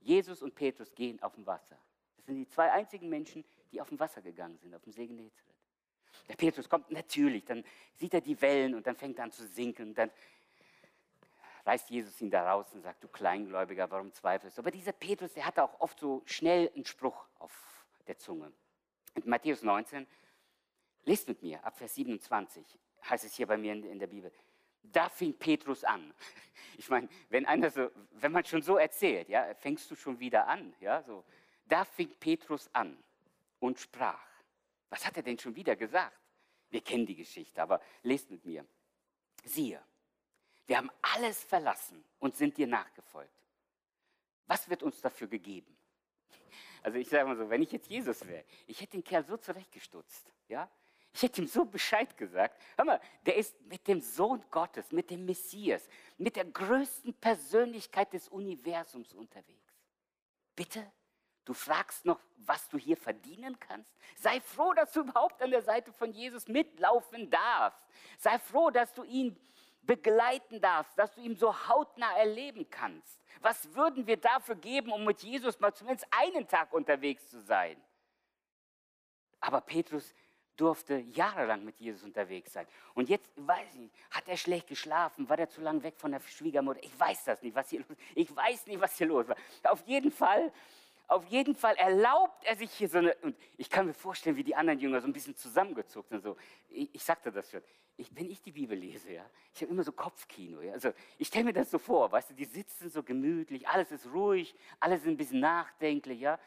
Speaker 2: Jesus und Petrus gehen auf dem Wasser. Das sind die zwei einzigen Menschen, die auf dem Wasser gegangen sind, auf dem See Genezareth. Der Petrus kommt natürlich, dann sieht er die Wellen und dann fängt er an zu sinken. Und dann reißt Jesus ihn da raus und sagt, du Kleingläubiger, warum zweifelst du? Aber dieser Petrus, der hatte auch oft so schnell einen Spruch auf der Zunge. Matthäus 19, lest mit mir, ab Vers 27, heißt es hier bei mir in, in der Bibel. Da fing Petrus an. [laughs] Ich meine, wenn einer so, wenn man schon so erzählt, ja, fängst du schon wieder an, ja, so. Da fing Petrus an und sprach. Was hat er denn schon wieder gesagt? Wir kennen die Geschichte, aber lest mit mir. Siehe, wir haben alles verlassen und sind dir nachgefolgt. Was wird uns dafür gegeben? Also ich sage mal so, wenn ich jetzt Jesus wäre, ich hätte den Kerl so zurechtgestutzt, ja? Ich hätte ihm so Bescheid gesagt. Hör mal, der ist mit dem Sohn Gottes, mit dem Messias, mit der größten Persönlichkeit des Universums unterwegs. Bitte Du fragst noch, was du hier verdienen kannst? Sei froh, dass du überhaupt an der Seite von Jesus mitlaufen darfst. Sei froh, dass du ihn begleiten darfst, dass du ihn so hautnah erleben kannst. Was würden wir dafür geben, um mit Jesus mal zumindest einen Tag unterwegs zu sein? Aber Petrus durfte jahrelang mit Jesus unterwegs sein. Und jetzt, weiß ich nicht, hat er schlecht geschlafen? War er zu lange weg von der Schwiegermutter? Ich weiß das nicht, was hier los. Ich weiß nicht, was hier los war. Auf jeden Fall auf jeden Fall erlaubt er sich hier so eine, und ich kann mir vorstellen, wie die anderen Jünger so ein bisschen zusammengezuckt sind. So, ich, ich sagte das schon, ich, wenn ich die Bibel lese, ja, ich habe immer so Kopfkino. Ja, also ich stelle mir das so vor, weißt du, die sitzen so gemütlich, alles ist ruhig, alles ist ein bisschen nachdenklich, ja.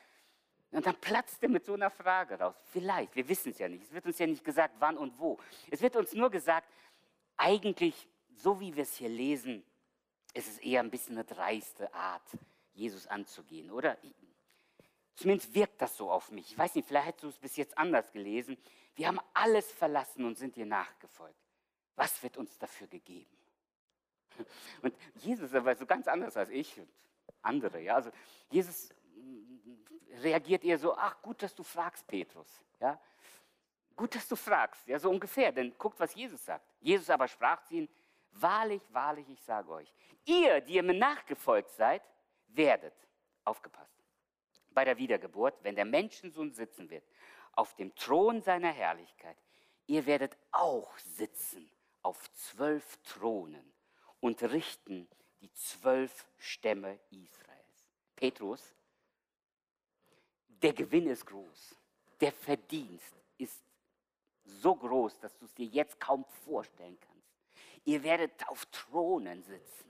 Speaker 2: Und dann platzt er mit so einer Frage raus. Vielleicht, wir wissen es ja nicht. Es wird uns ja nicht gesagt, wann und wo. Es wird uns nur gesagt, eigentlich, so wie wir es hier lesen, ist es eher ein bisschen eine dreiste Art, Jesus anzugehen, oder? Zumindest wirkt das so auf mich. Ich weiß nicht, vielleicht hast du es bis jetzt anders gelesen. Wir haben alles verlassen und sind dir nachgefolgt. Was wird uns dafür gegeben? [laughs] Und Jesus aber so ganz anders als ich und andere. Ja? Also Jesus reagiert eher so, ach gut, dass du fragst, Petrus. Ja? Gut, dass du fragst, ja, so ungefähr, denn guckt, was Jesus sagt. Jesus aber sprach zu ihnen, wahrlich, wahrlich, ich sage euch, ihr, die ihr mir nachgefolgt seid, werdet, aufgepasst, bei der Wiedergeburt, wenn der Menschensohn sitzen wird, auf dem Thron seiner Herrlichkeit, ihr werdet auch sitzen auf zwölf Thronen und richten die zwölf Stämme Israels. Petrus, der Gewinn ist groß, der Verdienst ist so groß, dass du es dir jetzt kaum vorstellen kannst. Ihr werdet auf Thronen sitzen.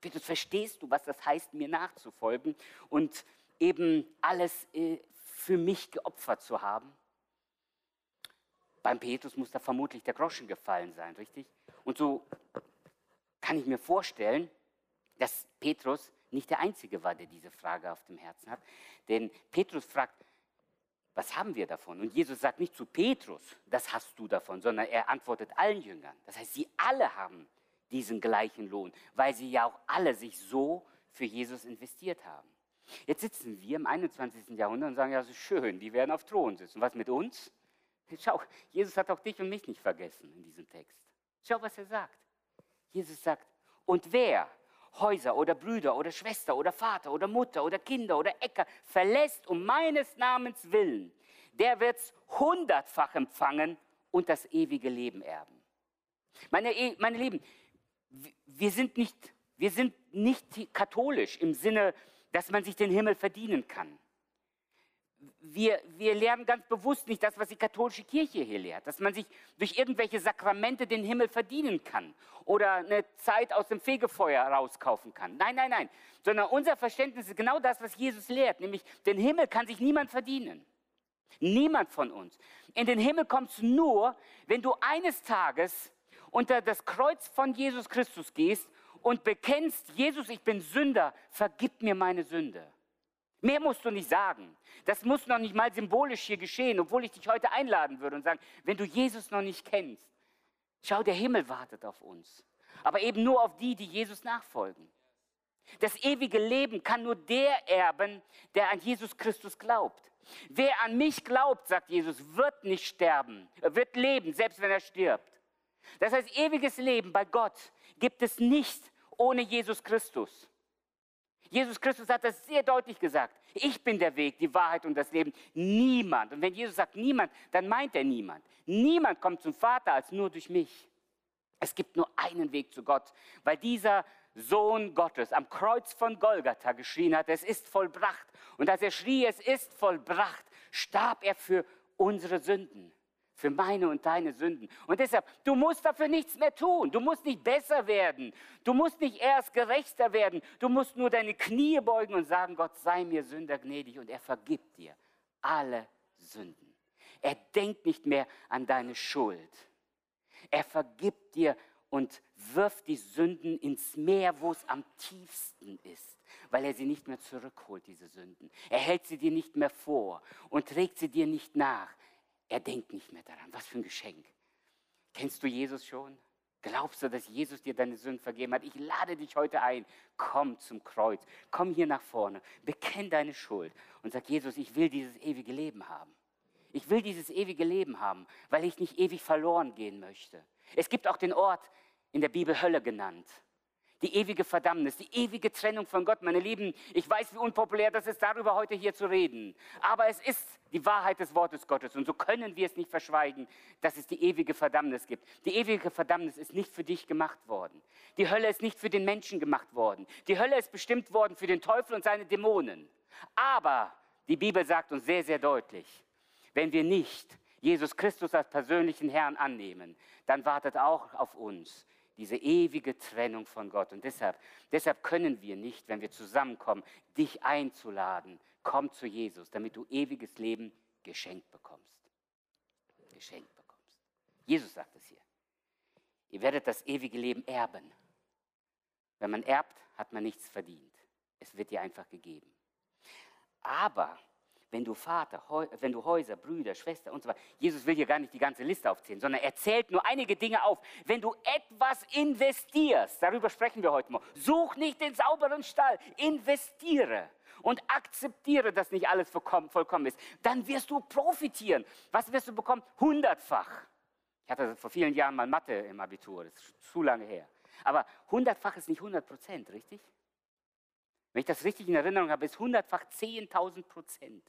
Speaker 2: Petrus, verstehst du, was das heißt, mir nachzufolgen? Und eben alles äh, für mich geopfert zu haben? Beim Petrus muss da vermutlich der Groschen gefallen sein, richtig? Und so kann ich mir vorstellen, dass Petrus nicht der Einzige war, der diese Frage auf dem Herzen hat. Denn Petrus fragt, was haben wir davon? Und Jesus sagt nicht zu Petrus, das hast du davon, sondern er antwortet allen Jüngern. Das heißt, sie alle haben diesen gleichen Lohn, weil sie ja auch alle sich so für Jesus investiert haben. Jetzt sitzen wir im 21. Jahrhundert und sagen, ja, so schön, die werden auf Thron sitzen. Was mit uns? Schau, Jesus hat auch dich und mich nicht vergessen in diesem Text. Schau, was er sagt. Jesus sagt, und wer Häuser oder Brüder oder Schwester oder Vater oder Mutter oder Kinder oder Äcker verlässt um meines Namens willen, der wird's hundertfach empfangen und das ewige Leben erben. Meine, e, meine Lieben, wir sind, nicht, wir sind nicht katholisch im Sinne, dass man sich den Himmel verdienen kann. Wir, wir lernen ganz bewusst nicht das, was die katholische Kirche hier lehrt, dass man sich durch irgendwelche Sakramente den Himmel verdienen kann oder eine Zeit aus dem Fegefeuer rauskaufen kann. Nein, nein, nein, sondern unser Verständnis ist genau das, was Jesus lehrt, nämlich den Himmel kann sich niemand verdienen. Niemand von uns. In den Himmel kommst du nur, wenn du eines Tages unter das Kreuz von Jesus Christus gehst und bekennst, Jesus, ich bin Sünder, vergib mir meine Sünde. Mehr musst du nicht sagen. Das muss noch nicht mal symbolisch hier geschehen, obwohl ich dich heute einladen würde und sagen, wenn du Jesus noch nicht kennst, schau, der Himmel wartet auf uns. Aber eben nur auf die, die Jesus nachfolgen. Das ewige Leben kann nur der erben, der an Jesus Christus glaubt. Wer an mich glaubt, sagt Jesus, wird nicht sterben, wird leben, selbst wenn er stirbt. Das heißt, ewiges Leben bei Gott gibt es nicht ohne Jesus Christus. Jesus Christus hat das sehr deutlich gesagt. Ich bin der Weg, die Wahrheit und das Leben. Niemand. Und wenn Jesus sagt niemand, dann meint er niemand. Niemand kommt zum Vater als nur durch mich. Es gibt nur einen Weg zu Gott, weil dieser Sohn Gottes am Kreuz von Golgatha geschrien hat, es ist vollbracht. Und als er schrie, es ist vollbracht, starb er für unsere Sünden für meine und deine Sünden. Und deshalb, du musst dafür nichts mehr tun. Du musst nicht besser werden. Du musst nicht erst gerechter werden. Du musst nur deine Knie beugen und sagen, Gott sei mir Sünder gnädig und er vergibt dir alle Sünden. Er denkt nicht mehr an deine Schuld. Er vergibt dir und wirft die Sünden ins Meer, wo es am tiefsten ist, weil er sie nicht mehr zurückholt, diese Sünden. Er hält sie dir nicht mehr vor und trägt sie dir nicht nach. Er denkt nicht mehr daran. Was für ein Geschenk. Kennst du Jesus schon? Glaubst du, dass Jesus dir deine Sünden vergeben hat? Ich lade dich heute ein. Komm zum Kreuz. Komm hier nach vorne. Bekenn deine Schuld und sag, Jesus, ich will dieses ewige Leben haben. Ich will dieses ewige Leben haben, weil ich nicht ewig verloren gehen möchte. Es gibt auch den Ort in der Bibel Hölle genannt die ewige Verdammnis, die ewige Trennung von Gott. Meine Lieben, ich weiß, wie unpopulär das ist, darüber heute hier zu reden. Aber es ist die Wahrheit des Wortes Gottes. Und so können wir es nicht verschweigen, dass es die ewige Verdammnis gibt. Die ewige Verdammnis ist nicht für dich gemacht worden. Die Hölle ist nicht für den Menschen gemacht worden. Die Hölle ist bestimmt worden für den Teufel und seine Dämonen. Aber die Bibel sagt uns sehr, sehr deutlich, wenn wir nicht Jesus Christus als persönlichen Herrn annehmen, dann wartet auch auf uns diese ewige Trennung von Gott. Und deshalb, deshalb können wir nicht, wenn wir zusammenkommen, dich einzuladen, komm zu Jesus, damit du ewiges Leben geschenkt bekommst. Geschenkt bekommst. Jesus sagt es hier. Ihr werdet das ewige Leben erben. Wenn man erbt, hat man nichts verdient. Es wird dir einfach gegeben. Aber wenn du Vater, wenn du Häuser, Brüder, Schwester und so weiter. Jesus will hier gar nicht die ganze Liste aufzählen, sondern er zählt nur einige Dinge auf. Wenn du etwas investierst, darüber sprechen wir heute mal, such nicht den sauberen Stall, investiere und akzeptiere, dass nicht alles vollkommen ist. Dann wirst du profitieren. Was wirst du bekommen? Hundertfach. Ich hatte vor vielen Jahren mal Mathe im Abitur, das ist zu lange her. Aber hundertfach ist nicht 100 Prozent, richtig? Wenn ich das richtig in Erinnerung habe, ist hundertfach 10.000 Prozent.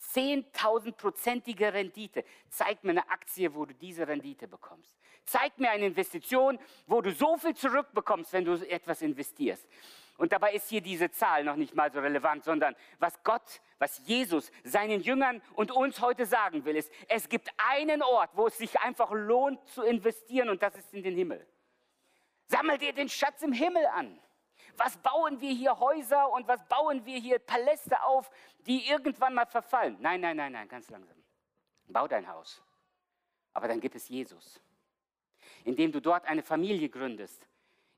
Speaker 2: 10.000-prozentige Rendite. Zeig mir eine Aktie, wo du diese Rendite bekommst. Zeig mir eine Investition, wo du so viel zurückbekommst, wenn du etwas investierst. Und dabei ist hier diese Zahl noch nicht mal so relevant, sondern was Gott, was Jesus seinen Jüngern und uns heute sagen will, ist, es gibt einen Ort, wo es sich einfach lohnt zu investieren und das ist in den Himmel. Sammel dir den Schatz im Himmel an was bauen wir hier Häuser und was bauen wir hier Paläste auf, die irgendwann mal verfallen. Nein, nein, nein, nein, ganz langsam. Bau dein Haus. Aber dann gibt es Jesus. Indem du dort eine Familie gründest,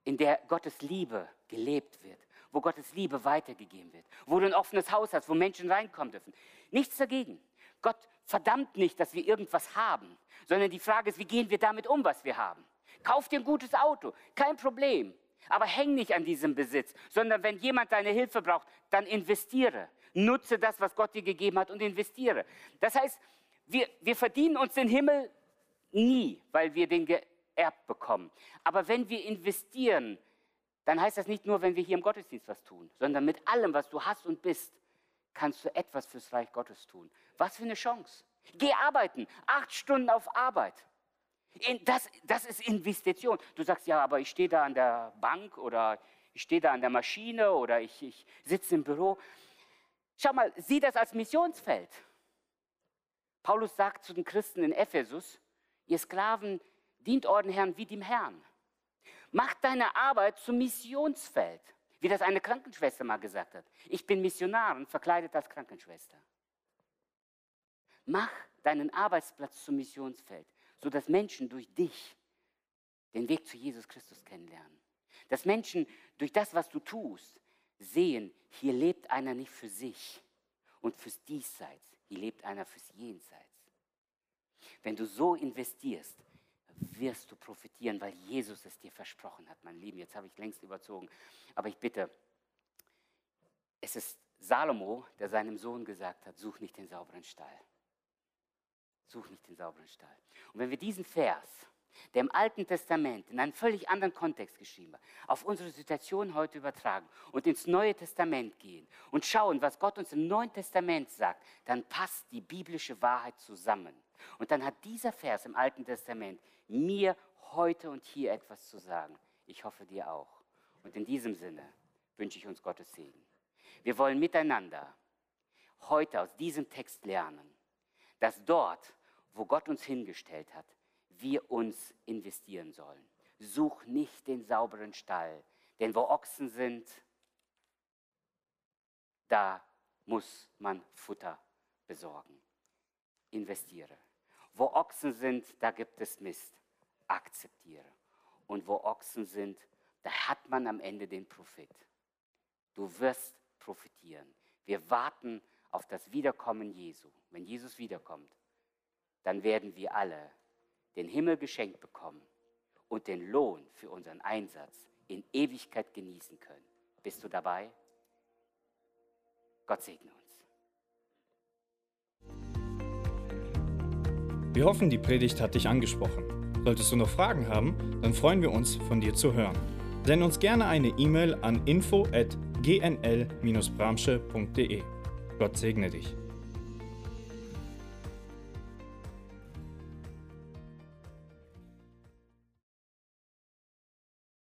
Speaker 2: in der Gottes Liebe gelebt wird, wo Gottes Liebe weitergegeben wird, wo du ein offenes Haus hast, wo Menschen reinkommen dürfen. Nichts dagegen. Gott verdammt nicht, dass wir irgendwas haben, sondern die Frage ist, wie gehen wir damit um, was wir haben? Kauf dir ein gutes Auto, kein Problem. Aber häng nicht an diesem Besitz, sondern wenn jemand deine Hilfe braucht, dann investiere. Nutze das, was Gott dir gegeben hat und investiere. Das heißt, wir, wir verdienen uns den Himmel nie, weil wir den geerbt bekommen. Aber wenn wir investieren, dann heißt das nicht nur, wenn wir hier im Gottesdienst was tun, sondern mit allem, was du hast und bist, kannst du etwas fürs Reich Gottes tun. Was für eine Chance. Geh arbeiten, acht Stunden auf Arbeit. Das, das ist Investition. Du sagst, ja, aber ich stehe da an der Bank oder ich stehe da an der Maschine oder ich, ich sitze im Büro. Schau mal, sieh das als Missionsfeld. Paulus sagt zu den Christen in Ephesus, ihr Sklaven, dient euren Herrn wie dem Herrn. Mach deine Arbeit zum Missionsfeld, wie das eine Krankenschwester mal gesagt hat. Ich bin Missionarin, verkleidet als Krankenschwester. Mach deinen Arbeitsplatz zum Missionsfeld, sodass Menschen durch dich den Weg zu Jesus Christus kennenlernen. Dass Menschen durch das, was du tust, sehen, hier lebt einer nicht für sich und fürs Diesseits, hier lebt einer fürs Jenseits. Wenn du so investierst, wirst du profitieren, weil Jesus es dir versprochen hat, mein Lieben. Jetzt habe ich längst überzogen. Aber ich bitte, es ist Salomo, der seinem Sohn gesagt hat, such nicht den sauberen Stall. Such nicht den sauberen Stall. Und wenn wir diesen Vers, der im Alten Testament in einem völlig anderen Kontext geschrieben war, auf unsere Situation heute übertragen und ins Neue Testament gehen und schauen, was Gott uns im Neuen Testament sagt, dann passt die biblische Wahrheit zusammen. Und dann hat dieser Vers im Alten Testament mir heute und hier etwas zu sagen. Ich hoffe dir auch. Und in diesem Sinne wünsche ich uns Gottes Segen. Wir wollen miteinander heute aus diesem Text lernen, dass dort, wo Gott uns hingestellt hat, wir uns investieren sollen. Such nicht den sauberen Stall, denn wo Ochsen sind, da muss man Futter besorgen. Investiere. Wo Ochsen sind, da gibt es Mist. Akzeptiere. Und wo Ochsen sind, da hat man am Ende den Profit. Du wirst profitieren. Wir warten auf das Wiederkommen Jesu. Wenn Jesus wiederkommt, dann werden wir alle den Himmel geschenkt bekommen und den Lohn für unseren Einsatz in Ewigkeit genießen können. Bist du dabei? Gott segne uns.
Speaker 1: Wir hoffen, die Predigt hat dich angesprochen. Solltest du noch Fragen haben, dann freuen wir uns, von dir zu hören. Send uns gerne eine E-Mail an info@gnl-bramsche.de. Gott segne dich.